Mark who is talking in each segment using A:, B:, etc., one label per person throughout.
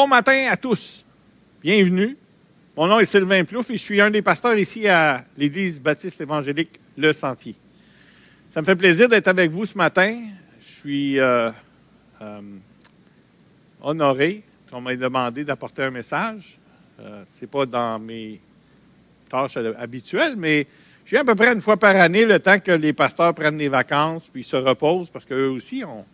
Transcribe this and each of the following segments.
A: Bon matin à tous. Bienvenue. Mon nom est Sylvain Plouf et je suis un des pasteurs ici à l'Église baptiste évangélique Le Sentier. Ça me fait plaisir d'être avec vous ce matin. Je suis euh, euh, honoré qu'on m'ait demandé d'apporter un message. Euh, Ce n'est pas dans mes tâches habituelles, mais je viens à peu près une fois par année, le temps que les pasteurs prennent des vacances puis se reposent, parce qu'eux aussi ont,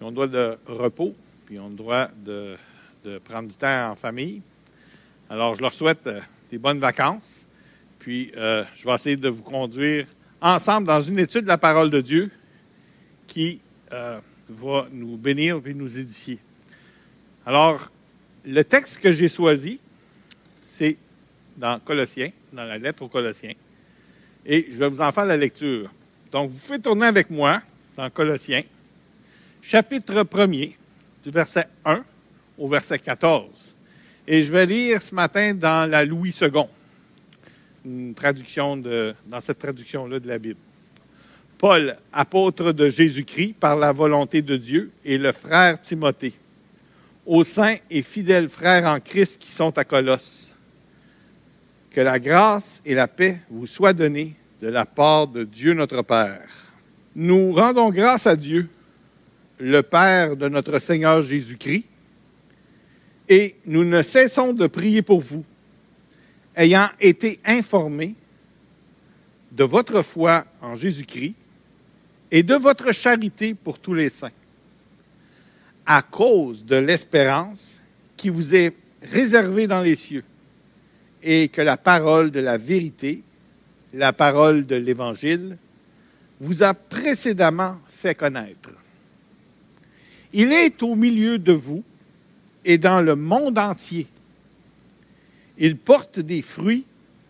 A: ont le droit de repos, puis ont le droit de de prendre du temps en famille. Alors, je leur souhaite euh, des bonnes vacances. Puis, euh, je vais essayer de vous conduire ensemble dans une étude de la parole de Dieu qui euh, va nous bénir et nous édifier. Alors, le texte que j'ai choisi, c'est dans Colossiens, dans la lettre aux Colossiens. Et je vais vous en faire la lecture. Donc, vous pouvez tourner avec moi dans Colossiens, chapitre 1er, du verset 1 au verset 14. Et je vais lire ce matin dans la Louis II, une traduction dans cette traduction-là de la Bible. Paul, apôtre de Jésus-Christ par la volonté de Dieu, et le frère Timothée, aux saints et fidèles frères en Christ qui sont à Colosse. Que la grâce et la paix vous soient données de la part de Dieu notre Père. Nous rendons grâce à Dieu, le Père de notre Seigneur Jésus-Christ, et nous ne cessons de prier pour vous, ayant été informés de votre foi en Jésus-Christ et de votre charité pour tous les saints, à cause de l'espérance qui vous est réservée dans les cieux, et que la parole de la vérité, la parole de l'Évangile, vous a précédemment fait connaître. Il est au milieu de vous et dans le monde entier. Il porte des fruits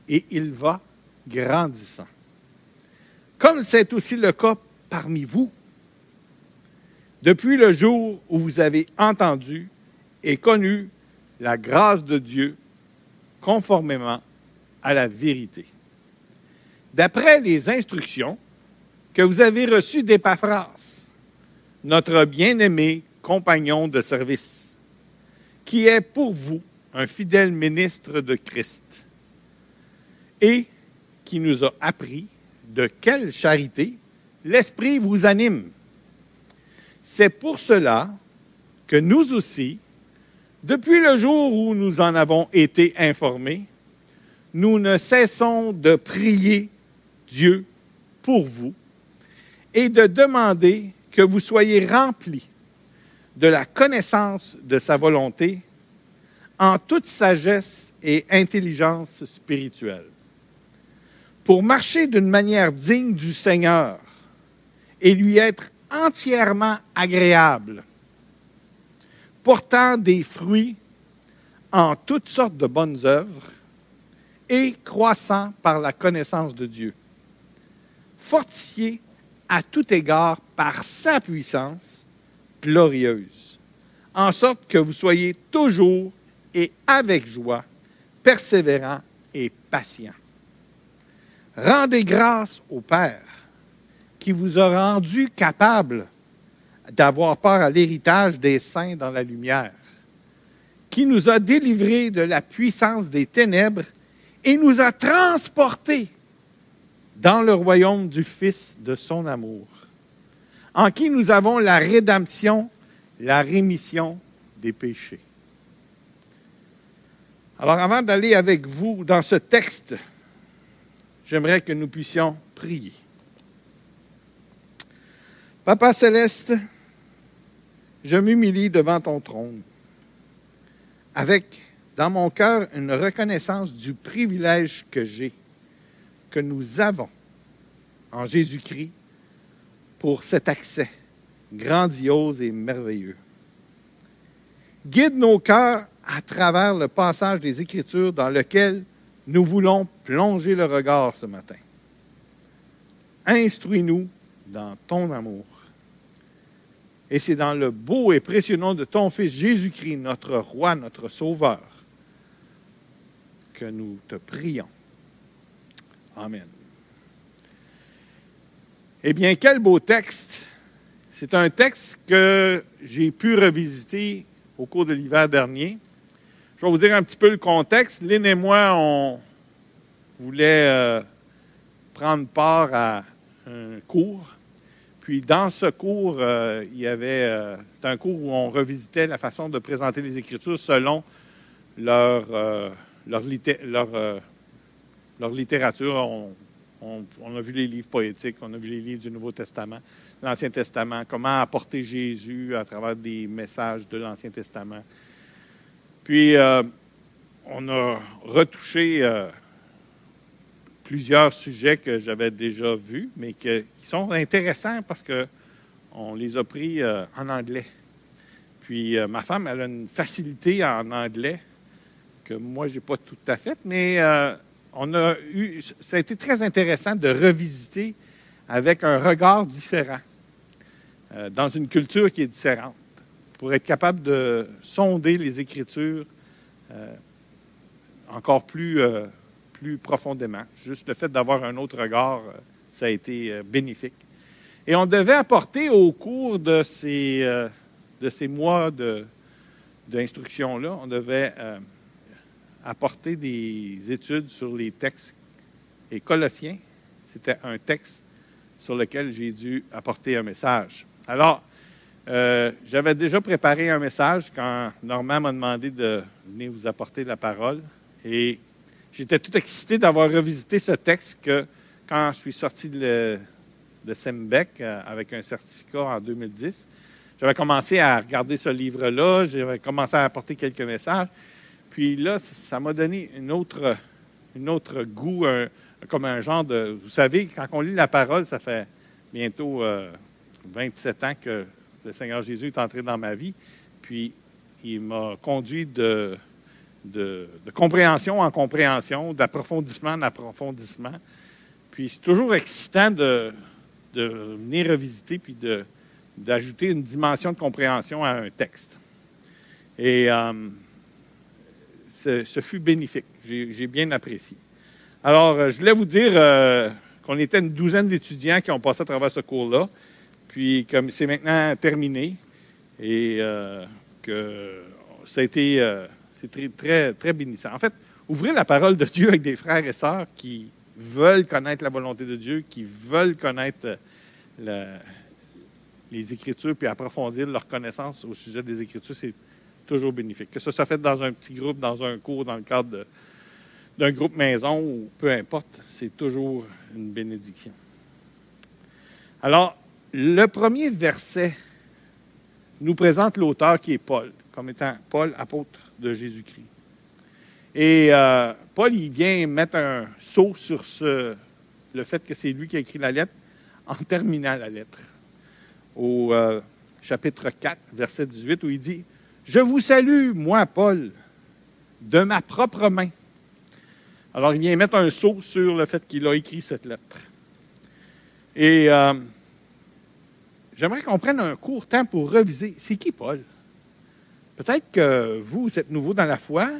A: et il va grandissant. Comme c'est aussi le cas parmi vous, depuis le jour où vous avez entendu et connu la grâce de Dieu conformément à la vérité. D'après les instructions que vous avez reçues d'Épaphras, notre bien-aimé compagnon de service qui est pour vous un fidèle ministre de Christ et qui nous a appris de quelle charité l'Esprit vous anime. C'est pour cela que nous aussi, depuis le jour où nous en avons été informés, nous ne cessons de prier Dieu pour vous et de demander que vous soyez remplis de la connaissance de sa volonté en toute sagesse et intelligence spirituelle, pour marcher d'une manière digne du Seigneur et lui être entièrement agréable, portant des fruits en toutes sortes de bonnes œuvres et croissant par la connaissance de Dieu, fortifié à tout égard par sa puissance glorieuse, en sorte que vous soyez toujours et avec joie, persévérant et patient. Rendez grâce au Père qui vous a rendu capable d'avoir part à l'héritage des saints dans la lumière, qui nous a délivrés de la puissance des ténèbres et nous a transportés dans le royaume du Fils de son amour en qui nous avons la rédemption, la rémission des péchés. Alors avant d'aller avec vous dans ce texte, j'aimerais que nous puissions prier. Papa céleste, je m'humilie devant ton trône avec dans mon cœur une reconnaissance du privilège que j'ai, que nous avons en Jésus-Christ pour cet accès grandiose et merveilleux. Guide nos cœurs à travers le passage des Écritures dans lequel nous voulons plonger le regard ce matin. Instruis-nous dans ton amour. Et c'est dans le beau et précieux nom de ton Fils Jésus-Christ, notre Roi, notre Sauveur, que nous te prions. Amen. Eh bien, quel beau texte. C'est un texte que j'ai pu revisiter au cours de l'hiver dernier. Je vais vous dire un petit peu le contexte. Lynn et moi, on voulait euh, prendre part à un cours. Puis dans ce cours, euh, il y avait, euh, c'était un cours où on revisitait la façon de présenter les Écritures selon leur, littérature. On, a vu les livres poétiques, on a vu les livres du Nouveau Testament, l'Ancien Testament, comment apporter Jésus à travers des messages de l'Ancien Testament. Puis, euh, on a retouché euh, plusieurs sujets que j'avais déjà vus, mais qui sont intéressants parce qu'on les a pris euh, en anglais. Puis, ma femme, elle a une facilité en anglais que moi, je n'ai pas tout à fait, mais on a eu, ça a été très intéressant de revisiter avec un regard différent, euh, dans une culture qui est différente, pour être capable de sonder les Écritures euh, encore plus, euh, plus profondément. Juste le fait d'avoir un autre regard, ça a été bénéfique. Et on devait apporter au cours de ces, de ces mois d'instruction-là, on devait apporter des études sur les textes. Et Colossiens, c'était un texte sur lequel j'ai dû apporter un message. Alors, euh, j'avais déjà préparé un message quand Normand m'a demandé de venir vous apporter la parole. Et j'étais tout excité d'avoir revisité ce texte que quand je suis sorti de, de Sembec euh, avec un certificat en 2010, j'avais commencé à regarder ce livre-là, j'avais commencé à apporter quelques messages. Puis là, ça m'a donné une autre, une autre goût, comme un genre de... Vous savez, quand on lit la parole, ça fait bientôt 27 euh, ans que le Seigneur Jésus est entré dans ma vie. Puis il m'a conduit de, de, compréhension en compréhension, d'approfondissement en approfondissement. Puis c'est toujours excitant de, venir revisiter puis d'ajouter une dimension de compréhension à un texte. Et euh, ce, fut bénéfique. J'ai bien apprécié. Alors, euh, je voulais vous dire euh, qu'on était une douzaine d'étudiants qui ont passé à travers ce cours-là. Puis, comme c'est maintenant terminé, et euh, que ça a été très, très bénissant. En fait, ouvrez la parole de Dieu avec des frères et sœurs qui veulent connaître la volonté de Dieu, qui veulent connaître les Écritures, puis approfondir leur connaissance au sujet des Écritures. C'est toujours bénéfique. Que ça soit fait dans un petit groupe, dans un cours, dans le cadre d'un groupe maison ou peu importe, c'est toujours une bénédiction. Alors, le premier verset nous présente l'auteur qui est Paul, comme étant Paul, apôtre de Jésus-Christ. Et euh, Paul, il vient mettre un saut sur le fait que c'est lui qui a écrit la lettre en terminant la lettre. Au euh, chapitre 4, verset 18, où il dit je vous salue, moi, Paul, de ma propre main. Alors, il vient mettre un saut sur le fait qu'il a écrit cette lettre. Et euh, j'aimerais qu'on prenne un court temps pour reviser. C'est qui Paul? Peut-être que vous, êtes nouveau dans la foi.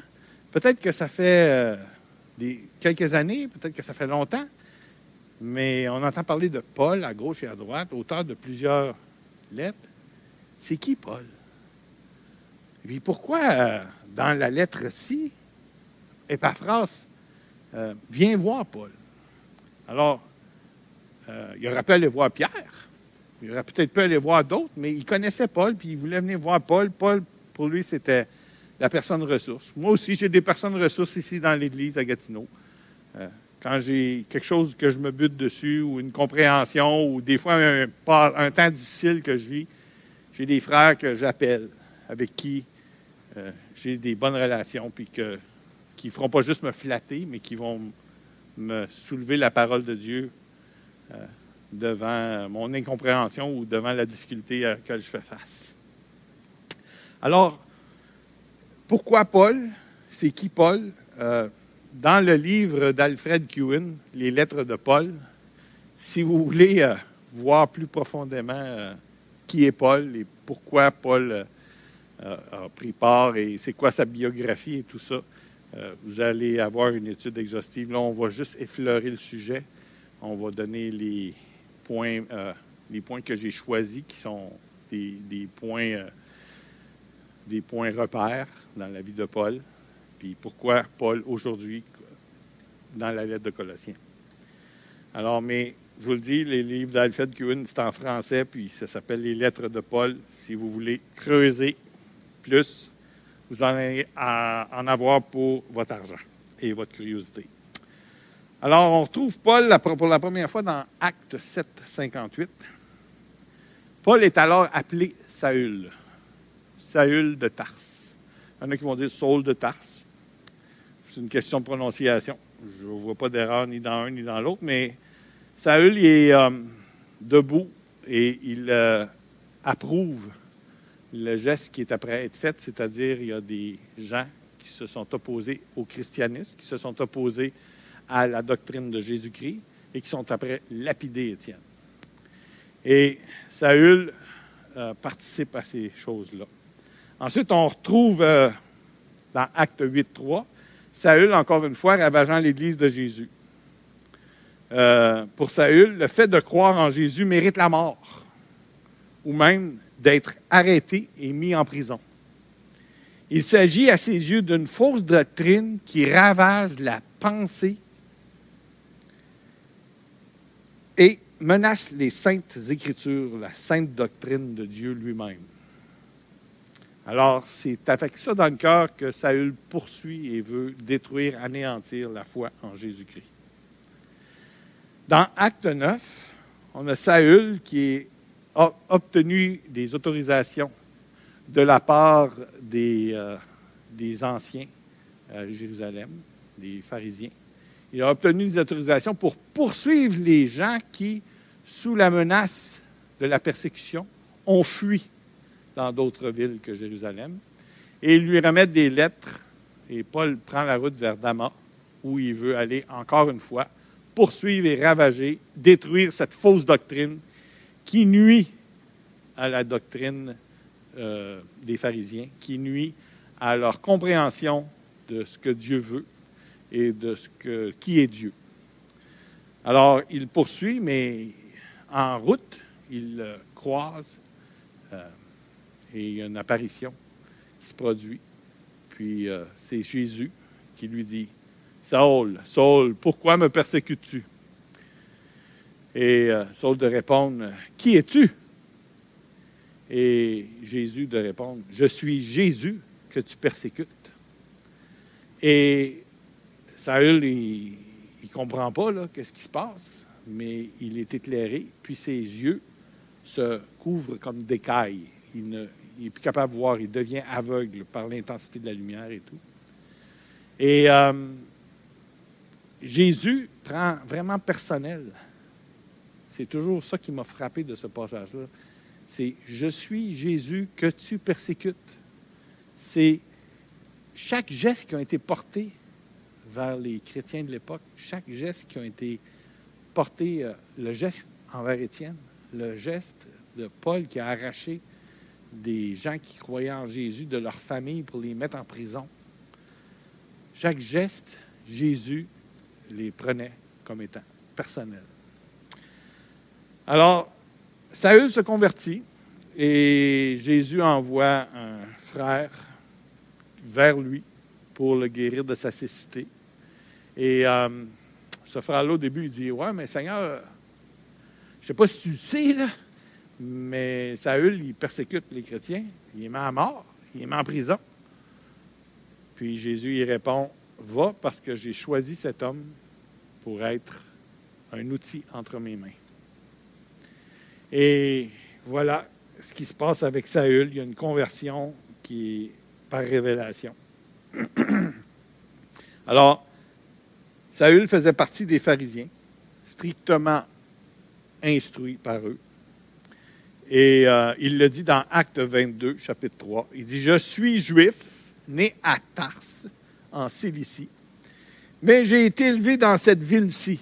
A: Peut-être que ça fait euh, quelques années. Peut-être que ça fait longtemps. Mais on entend parler de Paul à gauche et à droite, auteur de plusieurs lettres. C'est qui Paul? Et puis pourquoi, euh, dans la lettre-ci, Epaphras euh, vient voir Paul? Alors, euh, il aurait pu aller voir Pierre, il aurait peut-être pu aller voir d'autres, mais il connaissait Paul, puis il voulait venir voir Paul. Paul, pour lui, c'était la personne ressource. Moi aussi, j'ai des personnes ressources ici dans l'Église à Gatineau. quand j'ai quelque chose que je me bute dessus, ou une compréhension, ou des fois un temps difficile que je vis, j'ai des frères que j'appelle, avec qui euh, j'ai des bonnes relations, puis qui ne feront pas juste me flatter, mais qui vont me soulever la parole de Dieu euh, devant mon incompréhension ou devant la difficulté à laquelle je fais face. Alors, pourquoi Paul? C'est qui Paul? Euh, dans le livre d'Alfred Kewen, Les Lettres de Paul, si vous voulez voir plus profondément qui est Paul et pourquoi Paul a, pris part et c'est quoi sa biographie et tout ça. Euh, vous allez avoir une étude exhaustive. Là, on va juste effleurer le sujet. On va donner les points, euh, les points que j'ai choisis, qui sont des, points euh, des points repères dans la vie de Paul, puis pourquoi Paul aujourd'hui dans la lettre de Colossiens. Alors, mais je vous le dis, les livres d'Alfred Kuhn, c'est en français, puis ça s'appelle Les Lettres de Paul. Si vous voulez creuser plus, vous allez en avoir pour votre argent et votre curiosité. Alors, on retrouve Paul pour la première fois dans Acte 7, 58. Paul est alors appelé Saül. Saül de Tarse. Il y en a qui vont dire Saul de Tarse. C'est une question de prononciation. Je ne vois pas d'erreur ni dans un ni dans l'autre, mais Saül est euh, debout et il euh, approuve le geste qui est après être fait, c'est-à-dire il y a des gens qui se sont opposés au christianisme, qui se sont opposés à la doctrine de Jésus-Christ et qui sont après lapidés Étienne. Et Saül euh, participe à ces choses-là. Ensuite, on retrouve euh, dans Acte 8.3, Saül, encore une fois, ravageant l'Église de Jésus. Euh, pour Saül, le fait de croire en Jésus mérite la mort, ou même d'être arrêté et mis en prison. Il s'agit à ses yeux d'une fausse doctrine qui ravage la pensée et menace les saintes écritures, la sainte doctrine de Dieu lui-même. Alors, c'est avec ça dans le cœur que Saül poursuit et veut détruire, anéantir la foi en Jésus-Christ. Dans Acte 9, on a Saül qui a obtenu des autorisations de la part des, euh, des anciens à Jérusalem, des pharisiens. Il a obtenu des autorisations pour poursuivre les gens qui, sous la menace de la persécution, ont fui dans d'autres villes que Jérusalem. Et il lui remettent des lettres. Et Paul prend la route vers Damas, où il veut aller encore une fois poursuivre et ravager, détruire cette fausse doctrine qui nuit à la doctrine euh, des pharisiens, qui nuit à leur compréhension de ce que Dieu veut et de ce qui est Dieu. Alors, il poursuit, mais en route, il euh, croise euh, et une apparition qui se produit. Puis c'est Jésus qui lui dit Saul, Saul, pourquoi me persécutes-tu? Et Saul de répondre Qui es-tu Et Jésus de répondre Je suis Jésus que tu persécutes. Et Saül, il ne comprend pas qu'est-ce qui se passe, mais il est éclairé, puis ses yeux se couvrent comme d'écailles. Il n'est plus capable de voir, il devient aveugle par l'intensité de la lumière et tout. Et euh, Jésus prend vraiment personnel. C'est toujours ça qui m'a frappé de ce passage-là. C'est Je suis Jésus que tu persécutes. C'est chaque geste qui a été porté vers les chrétiens de l'époque, chaque geste qui a été porté, euh, le geste envers Étienne, le geste de Paul qui a arraché des gens qui croyaient en Jésus de leur famille pour les mettre en prison. Chaque geste, Jésus les prenait comme étant personnels. Alors, Saül se convertit et Jésus envoie un frère vers lui pour le guérir de sa cécité. Et euh, ce frère-là, au début, il dit Ouais, mais Seigneur, je ne sais pas si tu le sais, mais Saül, il persécute les chrétiens. Il les met à mort. Il les met en prison. Puis Jésus, il répond Va parce que j'ai choisi cet homme pour être un outil entre mes mains. Et voilà ce qui se passe avec Saül. Il y a une conversion qui est par révélation. Alors, Saül faisait partie des pharisiens, strictement instruits par eux. Et euh, il le dit dans Acte 22, chapitre 3. Il dit, Je suis juif, né à Tarse, en Cilicie, mais j'ai été élevé dans cette ville-ci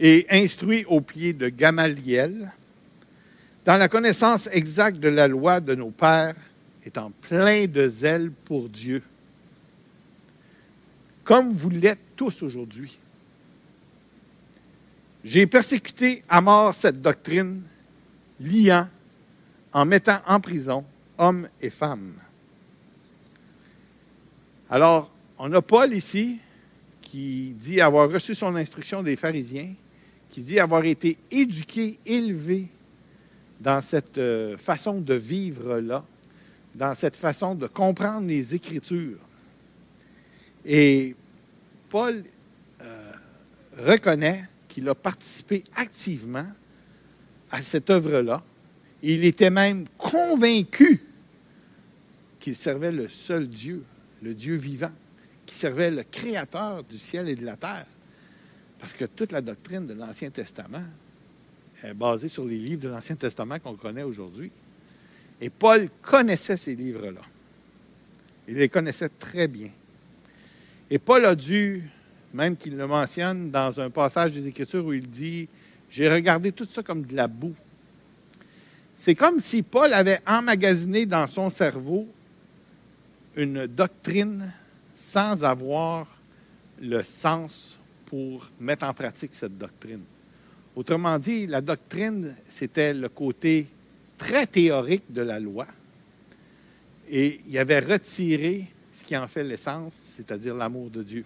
A: et instruit au pied de Gamaliel, dans la connaissance exacte de la loi de nos pères, étant plein de zèle pour Dieu comme vous l'êtes tous aujourd'hui. J'ai persécuté à mort cette doctrine, liant, en mettant en prison hommes et femmes. Alors, on a Paul ici qui dit avoir reçu son instruction des pharisiens, qui dit avoir été éduqué, élevé dans cette euh, façon de vivre-là, dans cette façon de comprendre les Écritures. Et Paul euh, reconnaît qu'il a participé activement à cette œuvre-là. Il était même convaincu qu'il servait le seul Dieu, le Dieu vivant, qui servait le Créateur du ciel et de la terre. Parce que toute la doctrine de l'Ancien Testament est basée sur les livres de l'Ancien Testament qu'on connaît aujourd'hui. Et Paul connaissait ces livres-là. Il les connaissait très bien. Et Paul a dû, même qu'il le mentionne dans un passage des Écritures où il dit, j'ai regardé tout ça comme de la boue. C'est comme si Paul avait emmagasiné dans son cerveau une doctrine sans avoir le sens pour mettre en pratique cette doctrine. Autrement dit, la doctrine, c'était le côté très théorique de la loi. Et il avait retiré ce qui en fait l'essence, c'est-à-dire l'amour de Dieu.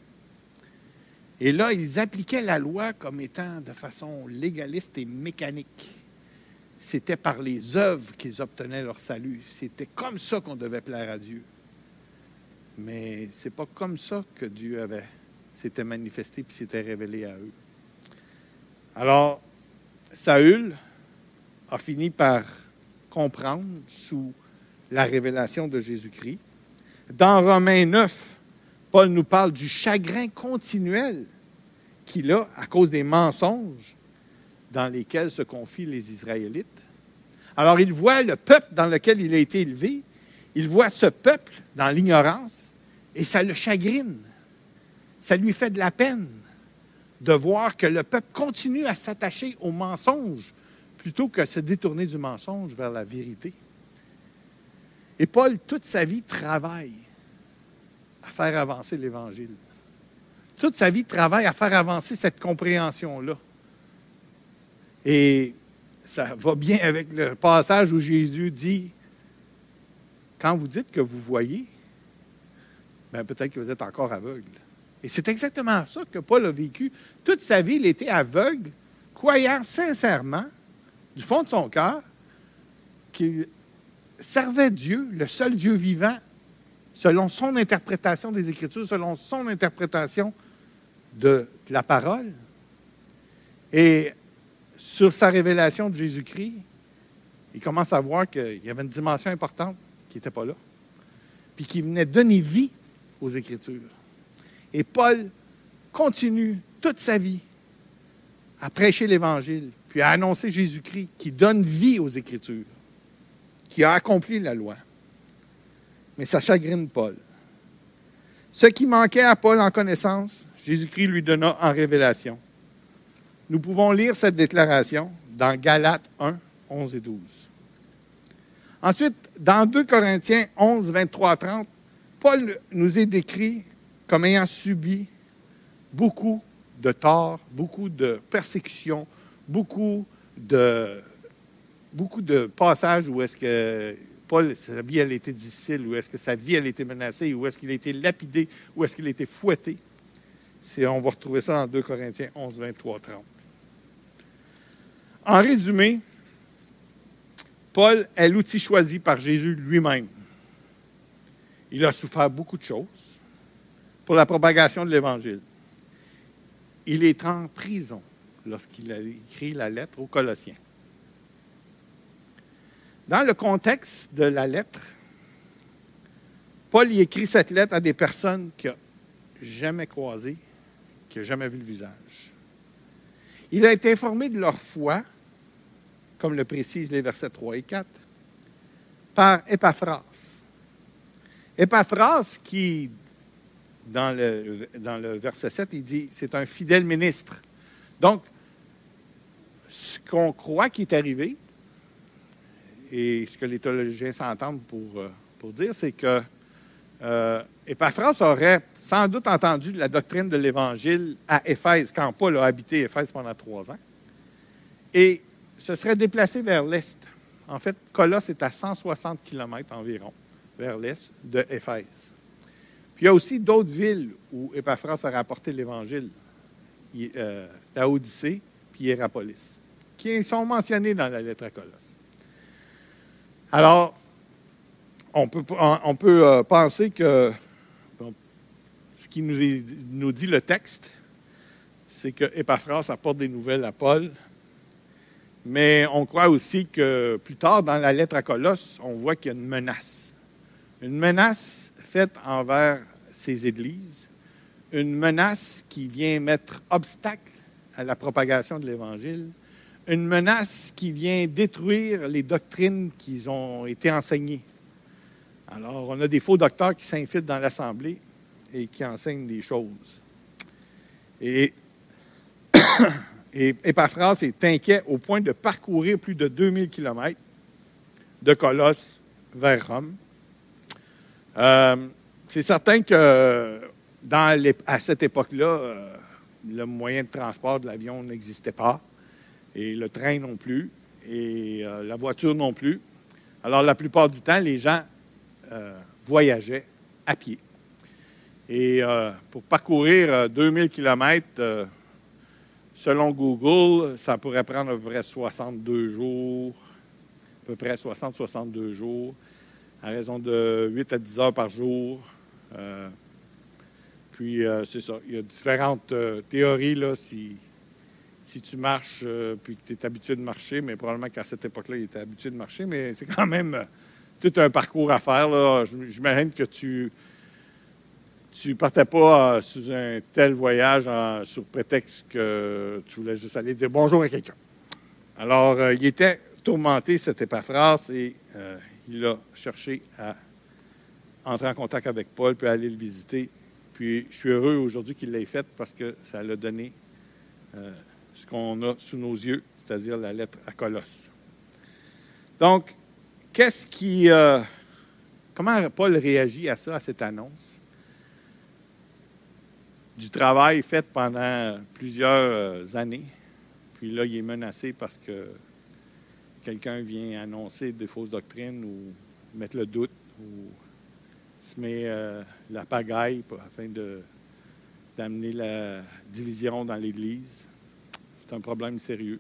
A: Et là, ils appliquaient la loi comme étant de façon légaliste et mécanique. C'était par les œuvres qu'ils obtenaient leur salut. C'était comme ça qu'on devait plaire à Dieu. Mais c'est pas comme ça que Dieu avait s'était manifesté puis s'était révélé à eux. Alors, Saül a fini par comprendre sous la révélation de Jésus-Christ. Dans Romains 9, Paul nous parle du chagrin continuel qu'il a à cause des mensonges dans lesquels se confient les Israélites. Alors il voit le peuple dans lequel il a été élevé, il voit ce peuple dans l'ignorance et ça le chagrine. Ça lui fait de la peine de voir que le peuple continue à s'attacher aux mensonges plutôt que se détourner du mensonge vers la vérité. Et Paul, toute sa vie, travaille à faire avancer l'Évangile. Toute sa vie, travaille à faire avancer cette compréhension-là. Et ça va bien avec le passage où Jésus dit, quand vous dites que vous voyez, ben peut-être que vous êtes encore aveugle. Et c'est exactement ça que Paul a vécu. Toute sa vie, il était aveugle, croyant sincèrement du fond de son cœur qu'il servait Dieu, le seul Dieu vivant, selon son interprétation des Écritures, selon son interprétation de la parole. Et sur sa révélation de Jésus-Christ, il commence à voir qu'il y avait une dimension importante qui n'était pas là, puis qui venait donner vie aux Écritures. Et Paul continue toute sa vie à prêcher l'Évangile, puis a annoncé Jésus-Christ qui donne vie aux Écritures, qui a accompli la loi. Mais ça chagrine Paul. Ce qui manquait à Paul en connaissance, Jésus-Christ lui donna en révélation. Nous pouvons lire cette déclaration dans Galates 1, 11 et 12. Ensuite, dans 2 Corinthiens 11, 23, 30, Paul nous est décrit comme ayant subi beaucoup de torts, beaucoup de persécutions, beaucoup de, passages où est-ce que Paul, sa vie, elle était difficile, où est-ce que sa vie, elle était menacée, où est-ce qu'il a été lapidé, où est-ce qu'il a été fouetté. on va retrouver ça dans 2 Corinthiens 11, 23, 30. En résumé, Paul est l'outil choisi par Jésus lui-même. Il a souffert beaucoup de choses pour la propagation de l'Évangile. Il est en prison lorsqu'il a écrit la lettre aux Colossiens. Dans le contexte de la lettre, Paul y écrit cette lettre à des personnes qu'il n'a jamais croisées, qu'il n'a jamais vu le visage. Il a été informé de leur foi, comme le précisent les versets 3 et 4, par Epaphras. Epaphras qui, dans le, dans le verset 7, il dit, c'est un fidèle ministre. Donc, ce qu'on croit qui est arrivé, et ce que les théologiens s'entendent pour, euh, pour dire, c'est que euh, Epaphras aurait sans doute entendu la doctrine de l'Évangile à Éphèse, quand Paul a habité Éphèse pendant trois ans, et se serait déplacé vers l'est. En fait, Colosse est à 160 km environ vers l'est de Éphèse. Puis il y a aussi d'autres villes où Épaphras a rapporté l'Évangile. Euh, la Odyssée, puis Hierapolis, qui sont mentionnés dans la lettre à Colosse. Alors, on peut, euh, penser que ce qui nous, nous, dit le texte, c'est que Épaphras apporte des nouvelles à Paul, mais on croit aussi que plus tard, dans la lettre à Colosse, on voit qu'il y a une menace. Une menace faite envers ces églises, une menace qui vient mettre obstacle à la propagation de l'Évangile, une menace qui vient détruire les doctrines qui ont été enseignées. Alors, on a des faux docteurs qui s'infiltrent dans l'Assemblée et qui enseignent des choses. Et, et Epaphras est inquiet au point de parcourir plus de 2000 kilomètres de Colosse vers Rome. Euh, c'est certain que à cette époque-là, euh, le moyen de transport de l'avion n'existait pas, et le train non plus, et euh, la voiture non plus. Alors, la plupart du temps, les gens voyageaient à pied. Et pour parcourir 2000 km, selon Google, ça pourrait prendre à peu près 62 jours, à peu près 60-62 jours, à raison de 8 à 10 heures par jour. Puis, euh, c'est ça. Il y a différentes euh, théories, là, si, si tu marches, euh, puis que tu es habitué de marcher, mais probablement qu'à cette époque-là, il était habitué de marcher, mais c'est quand même tout un parcours à faire, là. J'imagine que tu tu partais pas sous un tel voyage sur prétexte que tu voulais juste aller dire bonjour à quelqu'un. Alors, il était tourmenté, cette épaphras, et il a cherché à entrer en contact avec Paul, puis aller le visiter. Puis je suis heureux aujourd'hui qu'il l'ait faite parce que ça l'a donné euh, ce qu'on a sous nos yeux, c'est-à-dire la lettre à Colosse. Donc, qu'est-ce qui. Euh, comment Paul réagit à ça, à cette annonce? Du travail fait pendant plusieurs euh, années. Puis là, il est menacé parce que quelqu'un vient annoncer des fausses doctrines ou mettre le doute ou se met euh, la pagaille afin d'amener la division dans l'Église. C'est un problème sérieux.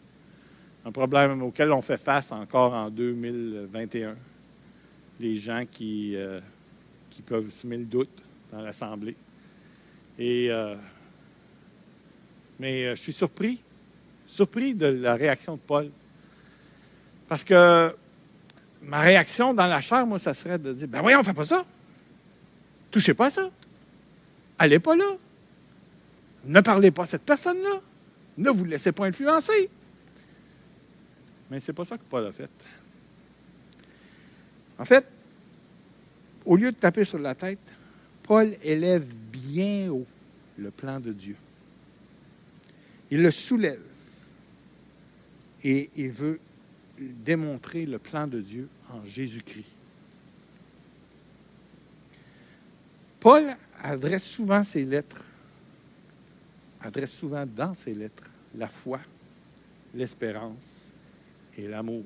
A: Un problème auquel on fait face encore en 2021. Les gens qui, euh, qui peuvent semer le doute dans l'Assemblée. Et, euh, mais je suis surpris, surpris de la réaction de Paul. Parce que ma réaction dans la chair, moi, ça serait de dire, ben voyons, on fait pas ça. Touchez pas ça. Allez pas là. Ne parlez pas à cette personne-là. Ne vous laissez pas influencer. Mais ce n'est pas ça que Paul a fait. En fait, au lieu de taper sur la tête, Paul élève bien haut le plan de Dieu. Il le soulève et il veut démontrer le plan de Dieu en Jésus-Christ. Paul adresse souvent ses lettres, adresse souvent dans ses lettres la foi, l'espérance et l'amour.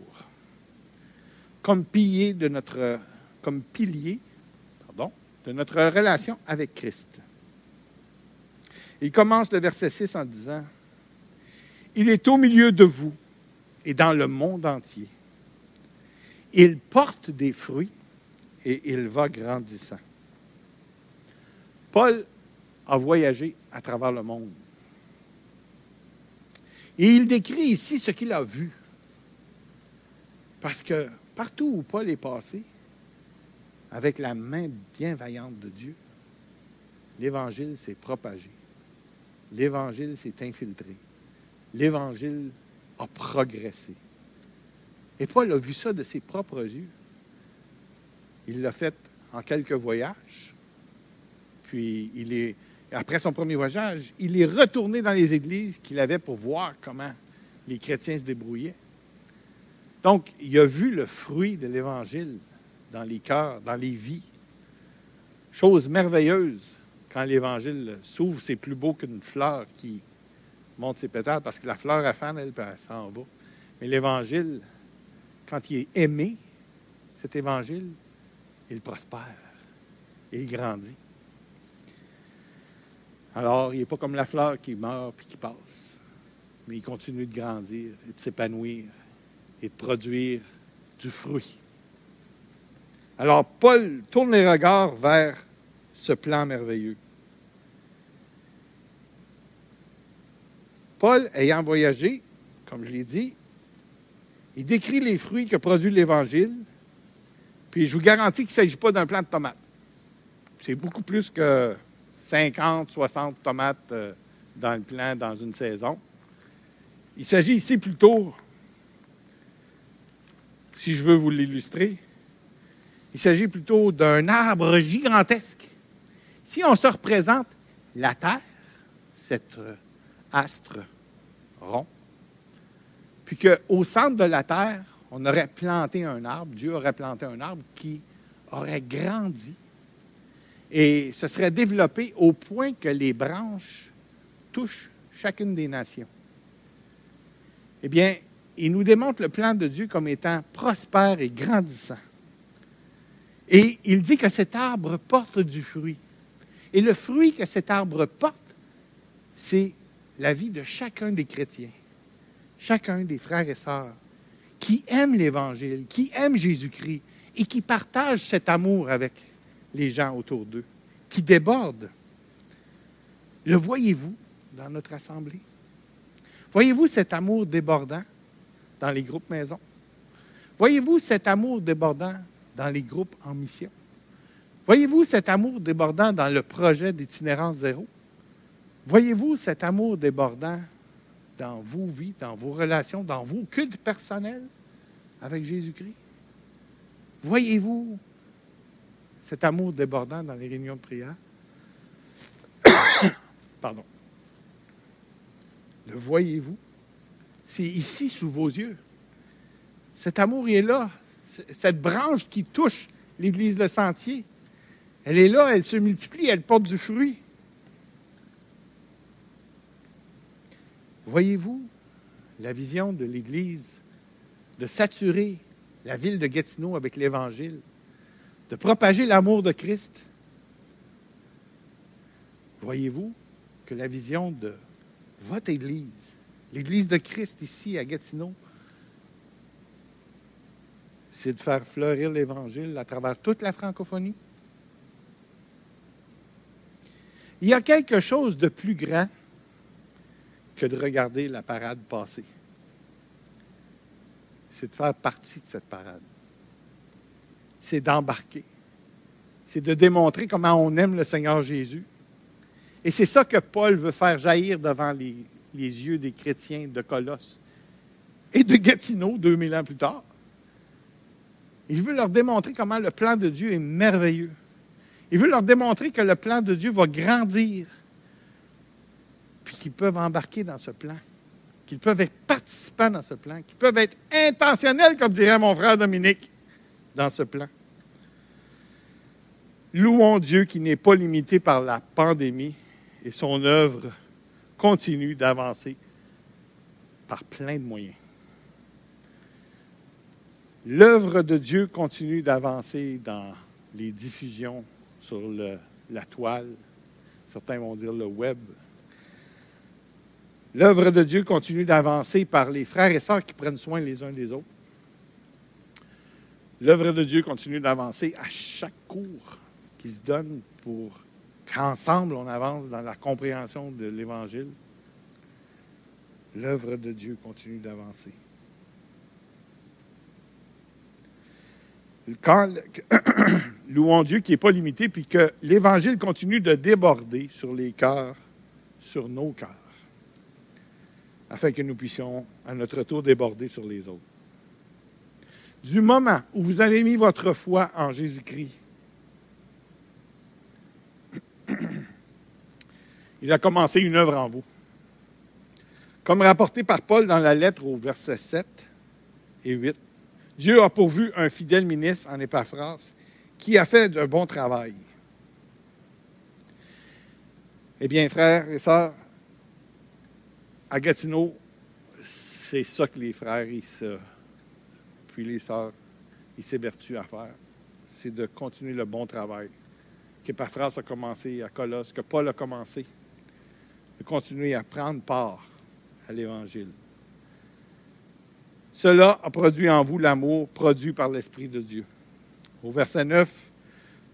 A: Comme pilier de notre, comme pilier, pardon, de notre relation avec Christ. Il commence le verset 6 en disant Il est au milieu de vous et dans le monde entier. Il porte des fruits et il va grandissant. Paul a voyagé à travers le monde. Et il décrit ici ce qu'il a vu. Parce que partout où Paul est passé, avec la main bienveillante de Dieu, l'Évangile s'est propagé. L'Évangile s'est infiltré. L'Évangile a progressé. Et Paul a vu ça de ses propres yeux. Il l'a fait en quelques voyages, puis il est, après son premier voyage, il est retourné dans les églises qu'il avait pour voir comment les chrétiens se débrouillaient. Donc, il a vu le fruit de l'Évangile dans les cœurs, dans les vies. Chose merveilleuse quand l'Évangile s'ouvre, c'est plus beau qu'une fleur qui monte ses pétales, parce que la fleur à fan, elle, elle s'en va. Mais l'Évangile, quand il est aimé, cet Évangile, il prospère il grandit. Alors, il n'est pas comme la fleur qui meurt puis qui passe, mais il continue de grandir et de s'épanouir et de produire du fruit. Alors, Paul tourne les regards vers ce plan merveilleux. Paul, ayant voyagé, comme je l'ai dit, il décrit les fruits que produit l'Évangile, puis je vous garantis qu'il ne s'agit pas d'un plant de tomates. C'est beaucoup plus que 50, 60 tomates euh, dans le plant dans une saison. Il s'agit ici plutôt, si je veux vous l'illustrer, il s'agit plutôt d'un arbre gigantesque. Si on se représente la Terre, cet euh, astre rond, puis qu'au centre de la Terre, on aurait planté un arbre, Dieu aurait planté un arbre qui aurait grandi et se serait développé au point que les branches touchent chacune des nations. Eh bien, il nous démontre le plan de Dieu comme étant prospère et grandissant. Et il dit que cet arbre porte du fruit. Et le fruit que cet arbre porte, c'est la vie de chacun des chrétiens, chacun des frères et sœurs qui aiment l'Évangile, qui aiment Jésus-Christ et qui partagent cet amour avec les gens autour d'eux, qui débordent. Le voyez-vous dans notre assemblée? Voyez-vous cet amour débordant dans les groupes maison? Voyez-vous cet amour débordant dans les groupes en mission? Voyez-vous cet amour débordant dans le projet d'itinérance zéro? Voyez-vous cet amour débordant dans vos vies, dans vos relations, dans vos cultes personnels avec Jésus-Christ? Voyez-vous cet amour débordant dans les réunions de prière? Pardon. Le voyez-vous? C'est ici sous vos yeux. Cet amour est là. Cette branche qui touche l'Église Le Sentier, elle est là, elle se multiplie, elle porte du fruit. Voyez-vous la vision de l'Église de saturer la ville de Gatineau avec l'Évangile, de propager l'amour de Christ? Voyez-vous que la vision de votre Église, l'Église de Christ ici à Gatineau, c'est de faire fleurir l'Évangile à travers toute la francophonie? Il y a quelque chose de plus grand que de regarder la parade passer. C'est de faire partie de cette parade. C'est d'embarquer. C'est de démontrer comment on aime le Seigneur Jésus. Et c'est ça que Paul veut faire jaillir devant les, yeux des chrétiens de Colosse et de Gatineau 2000 ans plus tard. Il veut leur démontrer comment le plan de Dieu est merveilleux. Il veut leur démontrer que le plan de Dieu va grandir puis qu'ils peuvent embarquer dans ce plan, qu'ils peuvent être participants dans ce plan, qu'ils peuvent être intentionnels, comme dirait mon frère Dominique, dans ce plan. Louons Dieu qui n'est pas limité par la pandémie et son œuvre continue d'avancer par plein de moyens. L'œuvre de Dieu continue d'avancer dans les diffusions sur la toile, certains vont dire le web, L'œuvre de Dieu continue d'avancer par les frères et sœurs qui prennent soin les uns des autres. L'œuvre de Dieu continue d'avancer à chaque cours qui se donne pour qu'ensemble on avance dans la compréhension de l'Évangile. L'œuvre de Dieu continue d'avancer. Quand, louons Dieu qui n'est pas limité, puis que l'Évangile continue de déborder sur les cœurs, sur nos cœurs afin que nous puissions à notre tour déborder sur les autres. Du moment où vous avez mis votre foi en Jésus-Christ, il a commencé une œuvre en vous. Comme rapporté par Paul dans la lettre au verset 7 et 8, Dieu a pourvu un fidèle ministre en Épaphras qui a fait un bon travail. Eh bien, frères et sœurs, à Gatineau, c'est ça que les frères, ils se, puis les sœurs, ils s'évertuent à faire. C'est de continuer le bon travail que France a commencé à Colosse, que Paul a commencé. de continuer à prendre part à l'Évangile. Cela a produit en vous l'amour produit par l'Esprit de Dieu. Au verset 9,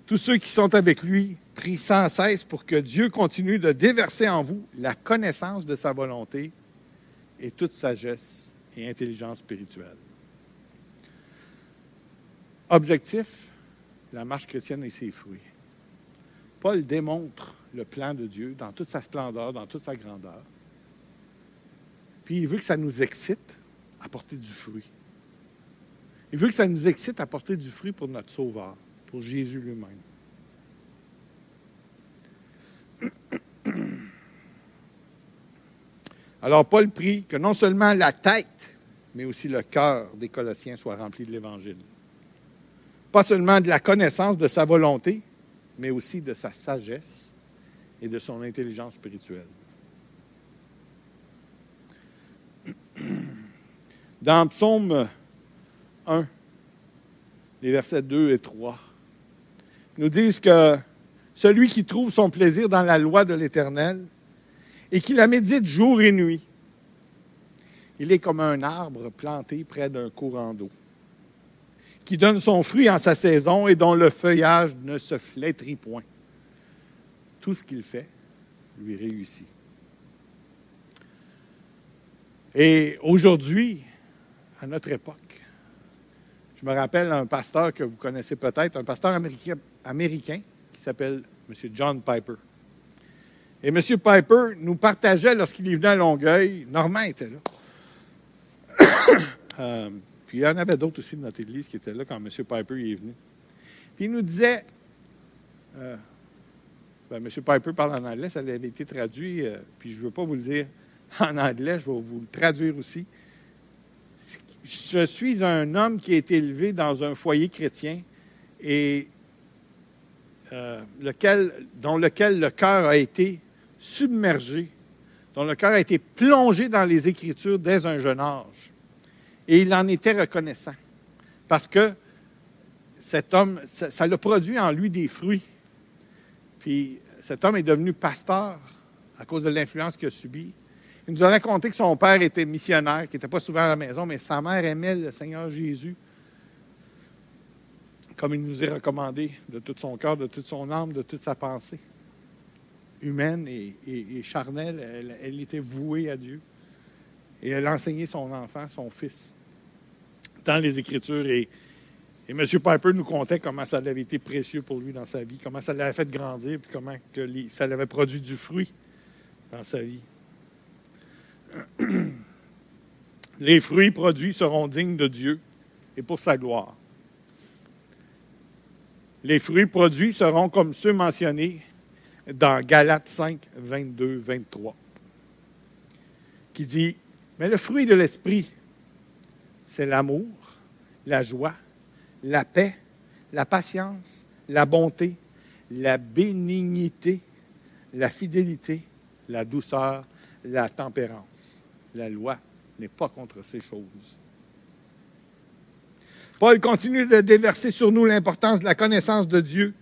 A: tous ceux qui sont avec lui prient sans cesse pour que Dieu continue de déverser en vous la connaissance de sa volonté et toute sagesse et intelligence spirituelle. Objectif, la marche chrétienne et ses fruits. Paul démontre le plan de Dieu dans toute sa splendeur, dans toute sa grandeur. Puis il veut que ça nous excite à porter du fruit. Il veut que ça nous excite à porter du fruit pour notre Sauveur, Jésus lui-même. Alors Paul prie que non seulement la tête, mais aussi le cœur des Colossiens soit rempli de l'Évangile. Pas seulement de la connaissance de sa volonté, mais aussi de sa sagesse et de son intelligence spirituelle. Dans Psaume 1, les versets 2 et 3, nous disent que celui qui trouve son plaisir dans la loi de l'Éternel et qui la médite jour et nuit, il est comme un arbre planté près d'un courant d'eau, qui donne son fruit en sa saison et dont le feuillage ne se flétrit point. Tout ce qu'il fait lui réussit. Et aujourd'hui, à notre époque, je me rappelle un pasteur que vous connaissez peut-être, un pasteur américain, qui s'appelle M. John Piper. Et M. Piper nous partageait lorsqu'il est venu à Longueuil, Normand était là, Euh, puis il y en avait d'autres aussi de notre église qui étaient là quand M. Piper est venu. Puis il nous disait, euh, ben, M. Piper parle en anglais, ça avait été traduit, euh, puis je ne veux pas vous le dire en anglais, je vais vous le traduire aussi. Je suis un homme qui a été élevé dans un foyer chrétien et lequel, dont lequel le cœur a été submergé, dont le cœur a été plongé dans les Écritures dès un jeune âge. Et il en était reconnaissant. Parce que cet homme, ça, l'a produit en lui des fruits. Puis cet homme est devenu pasteur à cause de l'influence qu'il a subie. Il nous a raconté que son père était missionnaire, qui n'était pas souvent à la maison, mais sa mère aimait le Seigneur Jésus, comme il nous est recommandé, de tout son cœur, de toute son âme, de toute sa pensée. Humaine et, charnelle, elle, était vouée à Dieu. Et elle a enseigné son enfant, son fils dans les Écritures. Et, M. Piper nous contait comment ça avait été précieux pour lui dans sa vie, comment ça l'avait fait grandir, puis comment ça l'avait produit du fruit dans sa vie. Les fruits produits seront dignes de Dieu et pour sa gloire. Les fruits produits seront comme ceux mentionnés dans Galates 5, 22, 23, qui dit, mais le fruit de l'esprit, c'est l'amour, la joie, la paix, la patience, la bonté, la bénignité, la fidélité, la douceur, la tempérance. La loi n'est pas contre ces choses. Paul continue de déverser sur nous l'importance de la connaissance de Dieu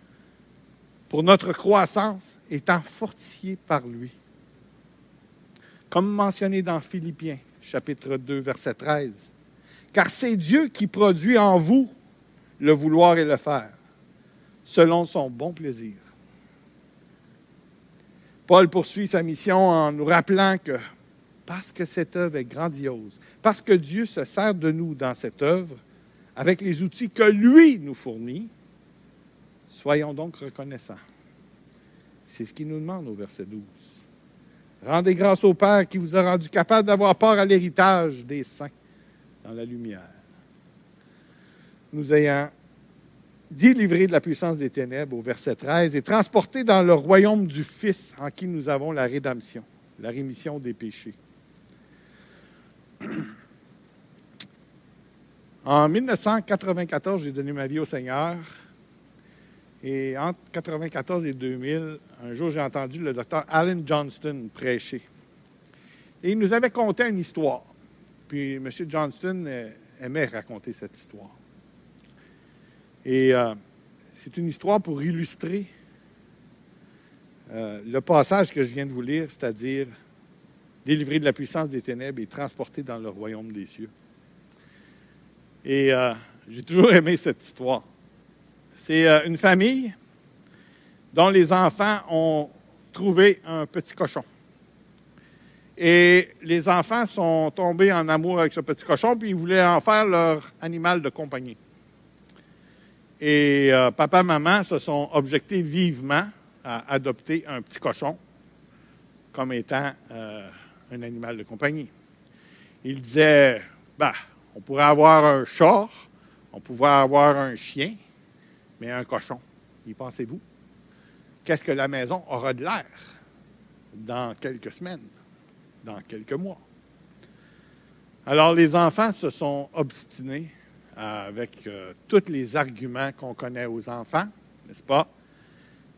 A: pour notre croissance étant fortifiée par lui. Comme mentionné dans Philippiens, chapitre 2, verset 13, car c'est Dieu qui produit en vous le vouloir et le faire, selon son bon plaisir. Paul poursuit sa mission en nous rappelant que parce que cette œuvre est grandiose, parce que Dieu se sert de nous dans cette œuvre, avec les outils que lui nous fournit, soyons donc reconnaissants. C'est ce qu'il nous demande au verset 12. Rendez grâce au Père qui vous a rendu capable d'avoir part à l'héritage des saints dans la lumière. Nous ayant délivrés de la puissance des ténèbres au verset 13 et transportés dans le royaume du Fils en qui nous avons la rédemption, la rémission des péchés. En 1994, j'ai donné ma vie au Seigneur. Et entre 1994 et 2000, un jour, j'ai entendu le docteur Alan Johnston prêcher. Et il nous avait conté une histoire. Puis M. Johnston euh, aimait raconter cette histoire. Et euh, c'est une histoire pour illustrer euh, le passage que je viens de vous lire, c'est-à-dire délivrés de la puissance des ténèbres et transportés dans le royaume des cieux. Et euh, j'ai toujours aimé cette histoire. C'est une famille dont les enfants ont trouvé un petit cochon. Et les enfants sont tombés en amour avec ce petit cochon, puis ils voulaient en faire leur animal de compagnie. Et euh, papa et maman se sont objectés vivement à adopter un petit cochon comme étant euh, un animal de compagnie. Ils disaient, bah, on pourrait avoir un chat, on pourrait avoir un chien, mais un cochon, y pensez-vous? Qu'est-ce que la maison aura de l'air dans quelques semaines? dans quelques mois? Alors les enfants se sont obstinés avec euh, tous les arguments qu'on connaît aux enfants, n'est-ce pas?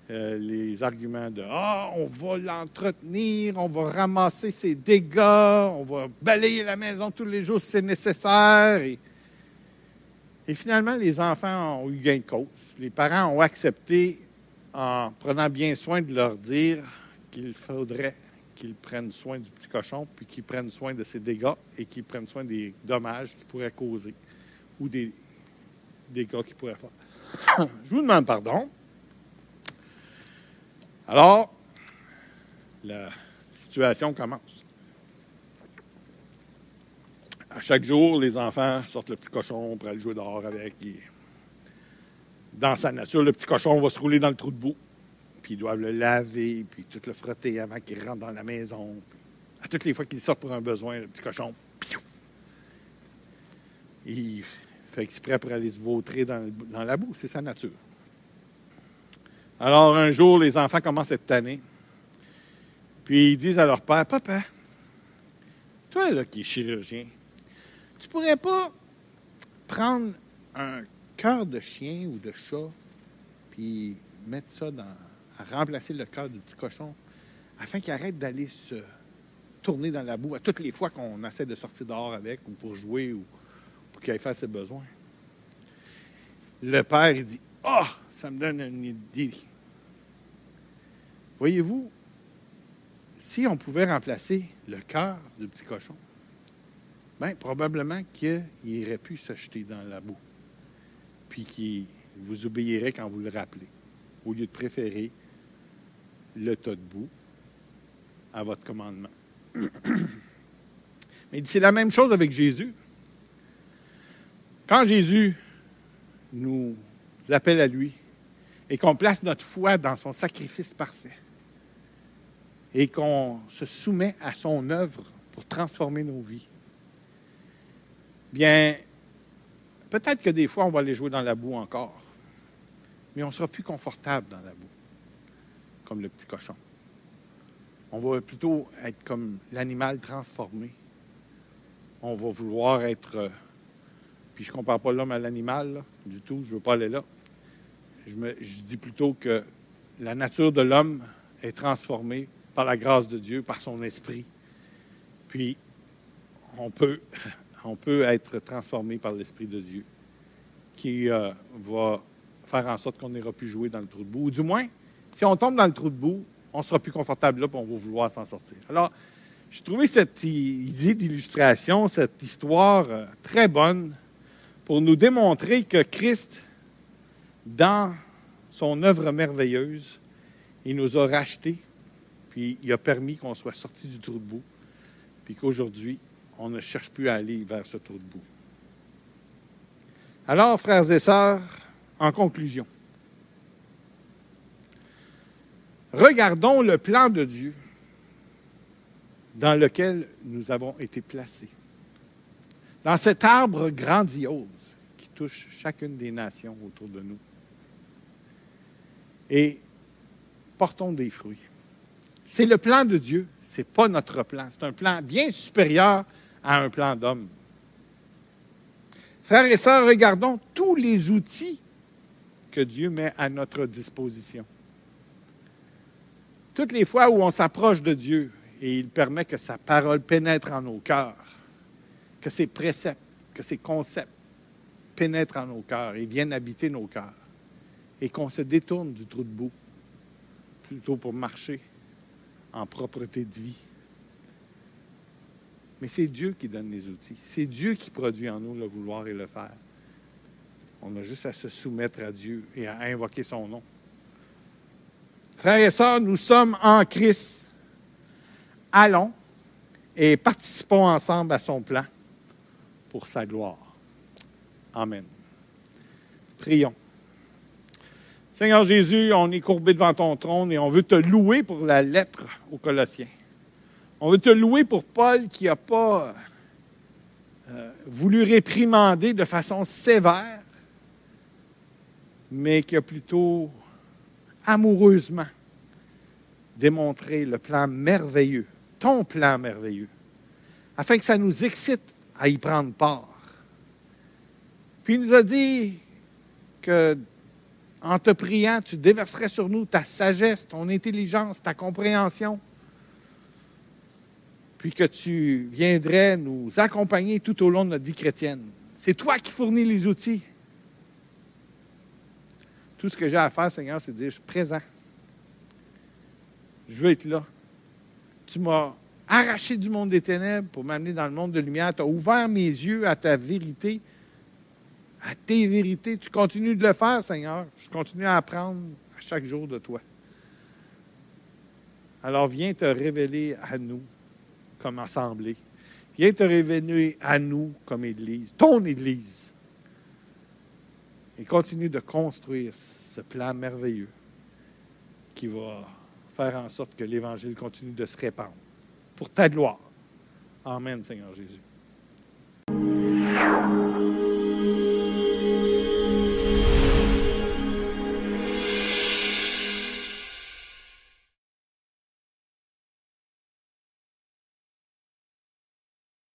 A: Euh, les arguments de Ah, on va l'entretenir, on va ramasser ses dégâts, on va balayer la maison tous les jours si c'est nécessaire. Et, finalement, les enfants ont eu gain de cause. Les parents ont accepté en prenant bien soin de leur dire qu'il faudrait qu'ils prennent soin du petit cochon, puis qu'ils prennent soin de ses dégâts et qu'ils prennent soin des dommages qu'il pourrait causer ou des dégâts qu'il pourrait faire. Je vous demande pardon. Alors, la situation commence. À chaque jour, les enfants sortent le petit cochon pour aller jouer dehors avec. dans sa nature, le petit cochon va se rouler dans le trou de boue puis ils doivent le laver, puis tout le frotter avant qu'il rentre dans la maison. À toutes les fois qu'il sort pour un besoin, le petit cochon, il fait exprès pour aller se vautrer dans, la boue. C'est sa nature. Alors, un jour, les enfants commencent cette année. Puis ils disent à leur père Papa, toi là, qui es chirurgien, tu pourrais pas prendre un cœur de chien ou de chat, puis mettre ça dans, à remplacer le cœur du petit cochon afin qu'il arrête d'aller se tourner dans la boue à toutes les fois qu'on essaie de sortir dehors avec ou pour jouer ou pour qu'il aille faire ses besoins. Le père, il dit Ah, ça me donne une idée. Voyez-vous, si on pouvait remplacer le cœur du petit cochon, bien, probablement qu'il aurait pu se jeter dans la boue, puis qu'il vous obéirait quand vous le rappelez, au lieu de préférer le tas de boue à votre commandement. Mais c'est la même chose avec Jésus. Quand Jésus nous appelle à lui et qu'on place notre foi dans son sacrifice parfait et qu'on se soumet à son œuvre pour transformer nos vies, bien, peut-être que des fois, on va aller jouer dans la boue encore, mais on sera plus confortable dans la boue comme le petit cochon. On va plutôt être comme l'animal transformé. On va vouloir être. Puis je ne compare pas l'homme à l'animal du tout, je ne veux pas aller là. Je dis plutôt que la nature de l'homme est transformée par la grâce de Dieu, par son esprit. Puis on peut, on peut être transformé par l'esprit de Dieu qui euh, va faire en sorte qu'on n'ira plus jouer dans le trou de boue. Ou du moins, si on tombe dans le trou de boue, on sera plus confortable là, et on va vouloir s'en sortir. Alors, j'ai trouvé cette idée d'illustration, cette histoire euh, très bonne pour nous démontrer que Christ, dans son œuvre merveilleuse, il nous a rachetés, puis il a permis qu'on soit sorti du trou de boue, puis qu'aujourd'hui, on ne cherche plus à aller vers ce trou de boue. Alors, frères et sœurs, en conclusion, Regardons le plan de Dieu dans lequel nous avons été placés. Dans cet arbre grandiose touche chacune des nations autour de nous. Et portons des fruits. C'est le plan de Dieu, ce n'est pas notre plan. C'est un plan bien supérieur à un plan d'homme. Frères et sœurs, regardons tous les outils que Dieu met à notre disposition. Toutes les fois où on s'approche de Dieu et il permet que sa parole pénètre en nos cœurs, que ses préceptes, que ses concepts pénètrent en nos cœurs et viennent habiter nos cœurs, et qu'on se détourne du trou de boue, plutôt pour marcher en propreté de vie, Mais c'est Dieu qui donne les outils. C'est Dieu qui produit en nous le vouloir et le faire. On a juste à se soumettre à Dieu et à invoquer son nom. Frères et sœurs, nous sommes en Christ. Allons et participons ensemble à son plan pour sa gloire. Amen. Prions. Seigneur Jésus, on est courbé devant ton trône et on veut te louer pour la lettre aux Colossiens. On veut te louer pour Paul qui n'a pas euh, voulu réprimander de façon sévère, mais qui a plutôt amoureusement démontré le plan merveilleux, ton plan merveilleux, afin que ça nous excite à y prendre part. Puis il nous a dit que en te priant, tu déverserais sur nous ta sagesse, ton intelligence, ta compréhension, puis que tu viendrais nous accompagner tout au long de notre vie chrétienne. C'est toi qui fournis les outils. Tout ce que j'ai à faire, Seigneur, c'est de dire, je suis présent. Je veux être là. Tu m'as arraché du monde des ténèbres pour m'amener dans le monde de lumière. Tu as ouvert mes yeux à ta vérité à tes vérités. Tu continues de le faire, Seigneur. Je continue à apprendre à chaque jour de toi. Alors viens te révéler à nous comme assemblée. Viens te révéler à nous comme Église, ton Église. Et continue de construire ce plan merveilleux qui va faire en sorte que l'Évangile continue de se répandre pour ta gloire. Amen, Seigneur Jésus.